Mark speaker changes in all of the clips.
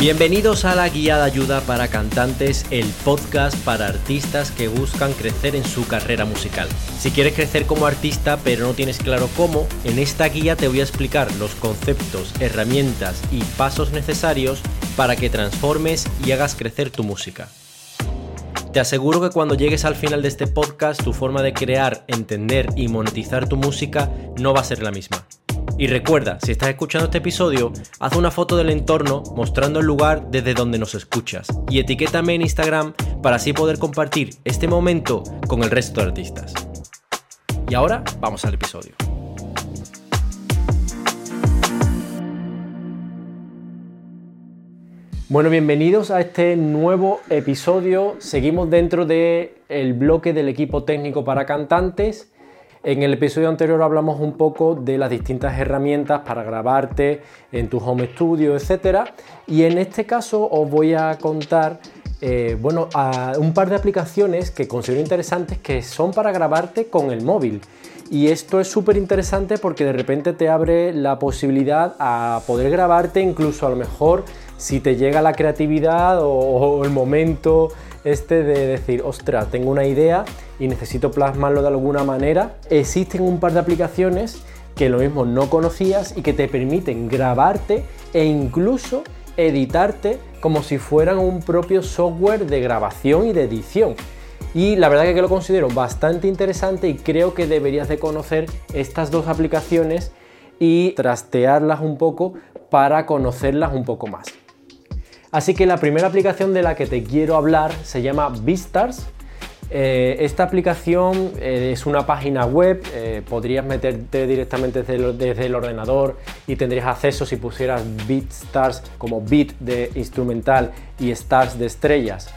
Speaker 1: Bienvenidos a la Guía de Ayuda para Cantantes, el podcast para artistas que buscan crecer en su carrera musical. Si quieres crecer como artista pero no tienes claro cómo, en esta guía te voy a explicar los conceptos, herramientas y pasos necesarios para que transformes y hagas crecer tu música. Te aseguro que cuando llegues al final de este podcast tu forma de crear, entender y monetizar tu música no va a ser la misma. Y recuerda, si estás escuchando este episodio, haz una foto del entorno mostrando el lugar desde donde nos escuchas y etiquétame en Instagram para así poder compartir este momento con el resto de artistas. Y ahora vamos al episodio. Bueno, bienvenidos a este nuevo episodio. Seguimos dentro del el bloque del equipo técnico para cantantes en el episodio anterior hablamos un poco de las distintas herramientas para grabarte en tu home studio, etc. Y en este caso os voy a contar eh, bueno, un par de aplicaciones que considero interesantes que son para grabarte con el móvil. Y esto es súper interesante porque de repente te abre la posibilidad a poder grabarte incluso a lo mejor si te llega la creatividad o el momento este de decir, ostras, tengo una idea y necesito plasmarlo de alguna manera. Existen un par de aplicaciones que lo mismo no conocías y que te permiten grabarte e incluso editarte como si fueran un propio software de grabación y de edición. Y la verdad que lo considero bastante interesante y creo que deberías de conocer estas dos aplicaciones y trastearlas un poco para conocerlas un poco más. Así que la primera aplicación de la que te quiero hablar se llama Beastars. Eh, esta aplicación eh, es una página web, eh, podrías meterte directamente desde el, ordenador y tendrías acceso si pusieras Beatstars como beat de instrumental y stars de estrellas.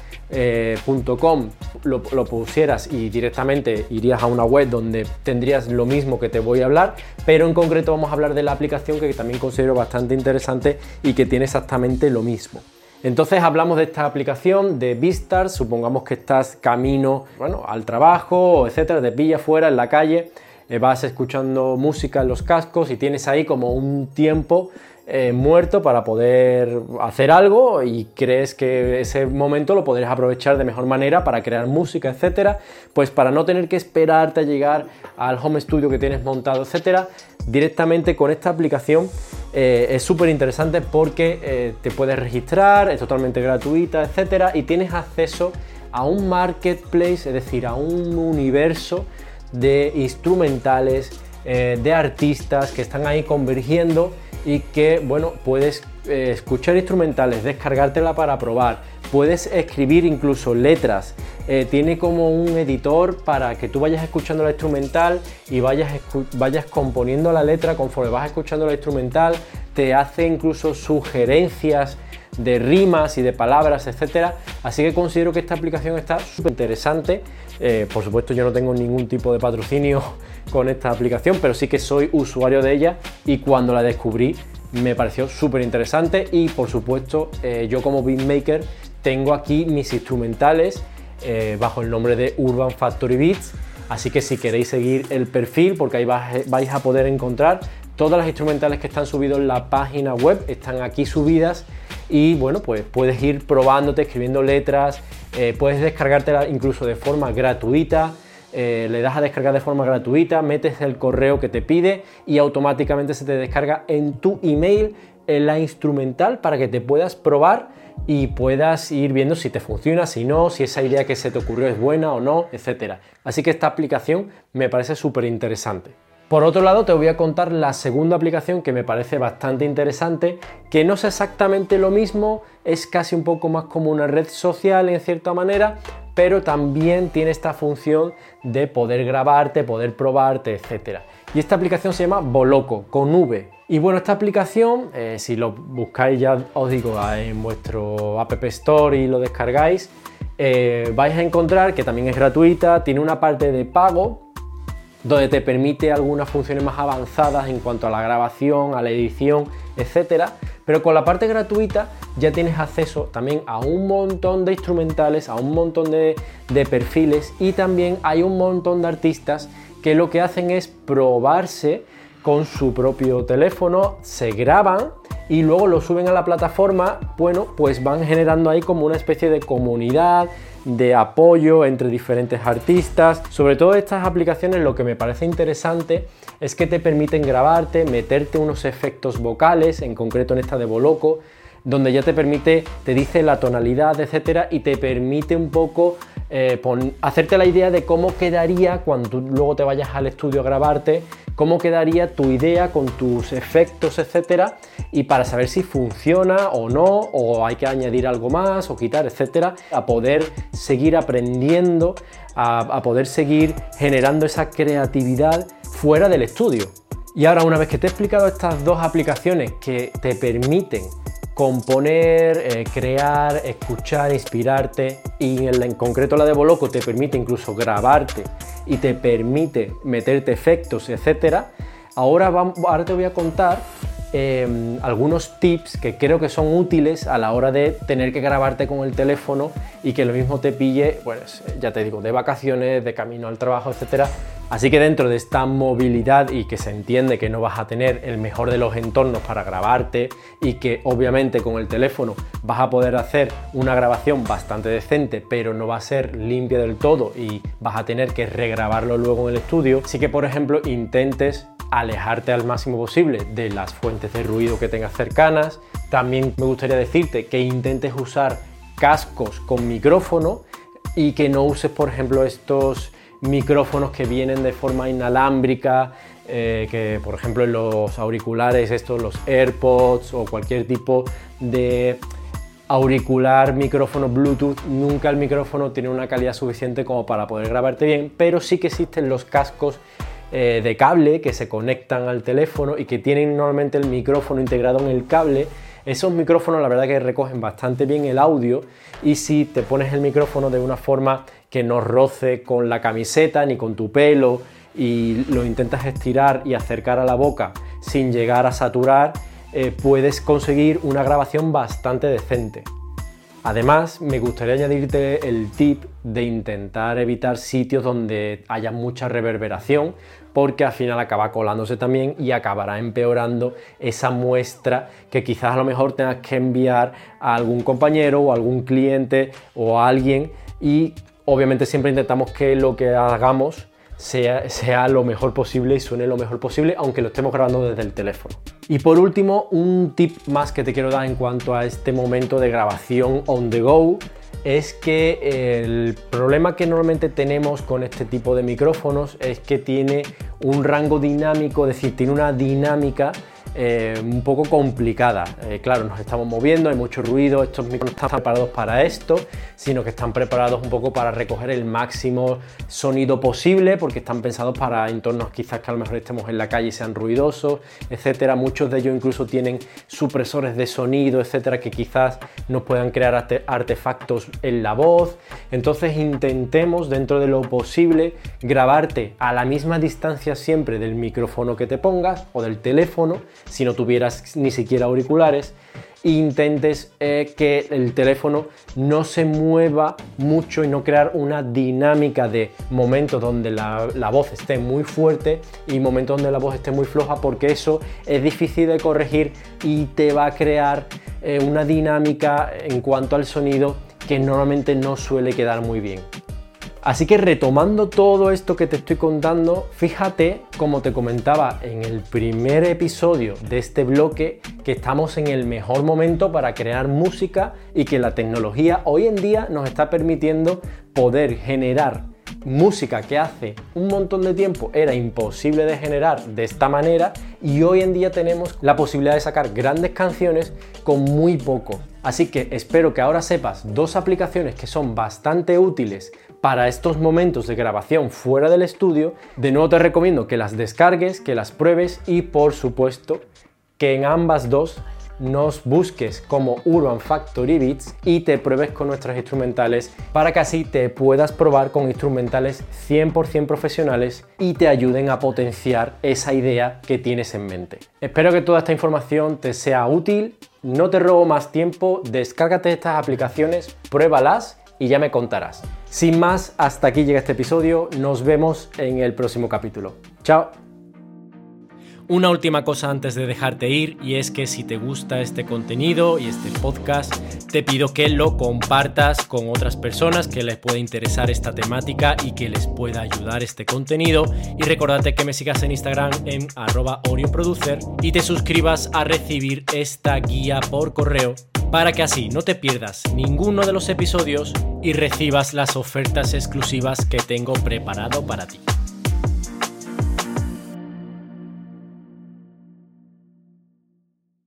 Speaker 1: lo, lo, pusieras y directamente irías a una web donde tendrías lo mismo que te voy a hablar, pero en concreto vamos a hablar de la aplicación que también considero bastante interesante y que tiene exactamente lo mismo. Entonces hablamos de esta aplicación de Beastars, supongamos que estás camino bueno, al trabajo, etcétera, te pilla fuera en la calle, eh, vas escuchando música en los cascos y tienes ahí como un tiempo eh, muerto para poder hacer algo y crees que ese momento lo podrías aprovechar de mejor manera para crear música, etcétera, pues para no tener que esperarte a llegar al home studio que tienes montado, etcétera, directamente con esta aplicación eh, es súper interesante porque eh, te puedes registrar, es totalmente gratuita, etcétera, y tienes acceso a un marketplace, es decir, a un universo de instrumentales, de artistas que están ahí convergiendo y que, bueno, puedes eh, escuchar instrumentales, descargártela para probar, puedes escribir incluso letras, eh, tiene como un editor para que tú vayas escuchando la instrumental y vayas, vayas componiendo la letra conforme vas escuchando la instrumental, te hace incluso sugerencias de rimas y de palabras, etcétera. Así que considero que esta aplicación está súper interesante. Eh, por supuesto, yo no tengo ningún tipo de patrocinio con esta aplicación, pero sí que soy usuario de ella y cuando la descubrí me pareció súper interesante y por supuesto eh, yo como beatmaker tengo aquí mis instrumentales eh, bajo el nombre de Urban Factory Beats, así que si queréis seguir el perfil, porque ahí vais a poder encontrar todas las instrumentales que están subidos en la página web, están aquí subidas y bueno, pues puedes ir probándote, escribiendo letras, eh, puedes descargártela incluso de forma gratuita. Eh, le das a descargar de forma gratuita, metes el correo que te pide y automáticamente se te descarga en tu email la instrumental para que te puedas probar y puedas ir viendo si te funciona, si no, si esa idea que se te ocurrió es buena o no, etc. Así que esta aplicación me parece súper interesante. Por otro lado, te voy a contar la segunda aplicación que me parece bastante interesante, que no es exactamente lo mismo, es casi un poco más como una red social en cierta manera, pero también tiene esta función de poder grabarte, poder probarte, etc. Y esta aplicación se llama Boloco, con V. Y bueno, esta aplicación, eh, si lo buscáis ya os digo en vuestro App Store y lo descargáis, eh, vais a encontrar que también es gratuita, tiene una parte de pago, donde te permite algunas funciones más avanzadas en cuanto a la grabación, a la edición, etcétera. Pero con la parte gratuita ya tienes acceso también a un montón de instrumentales, a un montón de perfiles y también hay un montón de artistas que lo que hacen es probarse con su propio teléfono, se graban y luego lo suben a la plataforma, bueno, pues van generando ahí como una especie de comunidad, de apoyo entre diferentes artistas. Sobre todo estas aplicaciones lo que me parece interesante es que te permiten grabarte, meterte unos efectos vocales, en concreto en esta de Boloco, donde ya te permite, te dice la tonalidad, etcétera, y te permite un poco eh, hacerte la idea de cómo quedaría cuando tú luego te vayas al estudio a grabarte, cómo quedaría tu idea con tus efectos, etcétera, y para saber si funciona o no, o hay que añadir algo más o quitar, etcétera, a poder seguir aprendiendo, a poder seguir generando esa creatividad fuera del estudio. Y ahora, una vez que te he explicado estas dos aplicaciones que te permiten componer, eh, crear, escuchar, inspirarte y en, concreto la de Boloco te permite incluso grabarte y te permite meterte efectos, etcétera. Ahora, vamos, ahora te voy a contar em, algunos tips que creo que son útiles a la hora de tener que grabarte con el teléfono y que lo mismo te pille, pues ya te digo, de vacaciones, de camino al trabajo, etcétera, Así que dentro de esta movilidad y que se entiende que no vas a tener el mejor de los entornos para grabarte y que obviamente con el teléfono vas a poder hacer una grabación bastante decente pero no va a ser limpia del todo y vas a tener que regrabarlo luego en el estudio, sí que por ejemplo intentes alejarte al máximo posible de las fuentes de ruido que tengas cercanas. También me gustaría decirte que intentes usar cascos con micrófono y que no uses por ejemplo estos micrófonos que vienen de forma inalámbrica, eh, que por ejemplo en los auriculares, estos, los AirPods o cualquier tipo de auricular, micrófono Bluetooth, nunca el micrófono tiene una calidad suficiente como para poder grabarte bien, pero sí que existen los cascos eh, de cable que se conectan al teléfono y que tienen normalmente el micrófono integrado en el cable. Esos micrófonos la verdad que recogen bastante bien el audio y si te pones el micrófono de una forma que no roce con la camiseta ni con tu pelo y lo intentas estirar y acercar a la boca sin llegar a saturar, eh, puedes conseguir una grabación bastante decente. Además, me gustaría añadirte el tip de intentar evitar sitios donde haya mucha reverberación, porque al final acaba colándose también y acabará empeorando esa muestra que quizás a lo mejor tengas que enviar a algún compañero o algún cliente o a alguien. Y obviamente siempre intentamos que lo que hagamos sea, lo mejor posible y suene lo mejor posible, aunque lo estemos grabando desde el teléfono. Y por último, un tip más que te quiero dar en cuanto a este momento de grabación on the go es que el problema que normalmente tenemos con este tipo de micrófonos es que tiene un rango dinámico, es decir, tiene una dinámica eh, un poco complicada. Eh, claro, nos estamos moviendo, hay mucho ruido, estos micrófonos no están preparados para esto, sino que están preparados un poco para recoger el máximo sonido posible, porque están pensados para entornos quizás que a lo mejor estemos en la calle y sean ruidosos, etcétera. Muchos de ellos incluso tienen supresores de sonido, etcétera, que quizás nos puedan crear artefactos en la voz. Entonces intentemos dentro de lo posible grabarte a la misma distancia siempre del micrófono que te pongas o del teléfono si no tuvieras ni siquiera auriculares, intentes eh, que el teléfono no se mueva mucho y no crear una dinámica de momentos donde la, voz esté muy fuerte y momentos donde la voz esté muy floja porque eso es difícil de corregir y te va a crear eh, una dinámica en cuanto al sonido que normalmente no suele quedar muy bien. Así que retomando todo esto que te estoy contando, fíjate, como te comentaba en el primer episodio de este bloque, que estamos en el mejor momento para crear música y que la tecnología hoy en día nos está permitiendo poder generar música que hace un montón de tiempo era imposible de generar de esta manera y hoy en día tenemos la posibilidad de sacar grandes canciones con muy poco. Así que espero que ahora sepas dos aplicaciones que son bastante útiles para estos momentos de grabación fuera del estudio. De nuevo te recomiendo que las descargues, que las pruebes y por supuesto que en ambas dos nos busques como Urban Factory Beats y te pruebes con nuestras instrumentales para que así te puedas probar con instrumentales 100% profesionales y te ayuden a potenciar esa idea que tienes en mente. Espero que toda esta información te sea útil, no te robo más tiempo, descárgate estas aplicaciones, pruébalas y ya me contarás. Sin más, hasta aquí llega este episodio, nos vemos en el próximo capítulo. Chao. Una última cosa antes de dejarte ir y es que si te gusta este contenido y este podcast, te pido que lo compartas con otras personas que les pueda interesar esta temática y que les pueda ayudar este contenido. Y recordate que me sigas en Instagram en arroba Producer y te suscribas a recibir esta guía por correo para que así no te pierdas ninguno de los episodios y recibas las ofertas exclusivas que tengo preparado para ti.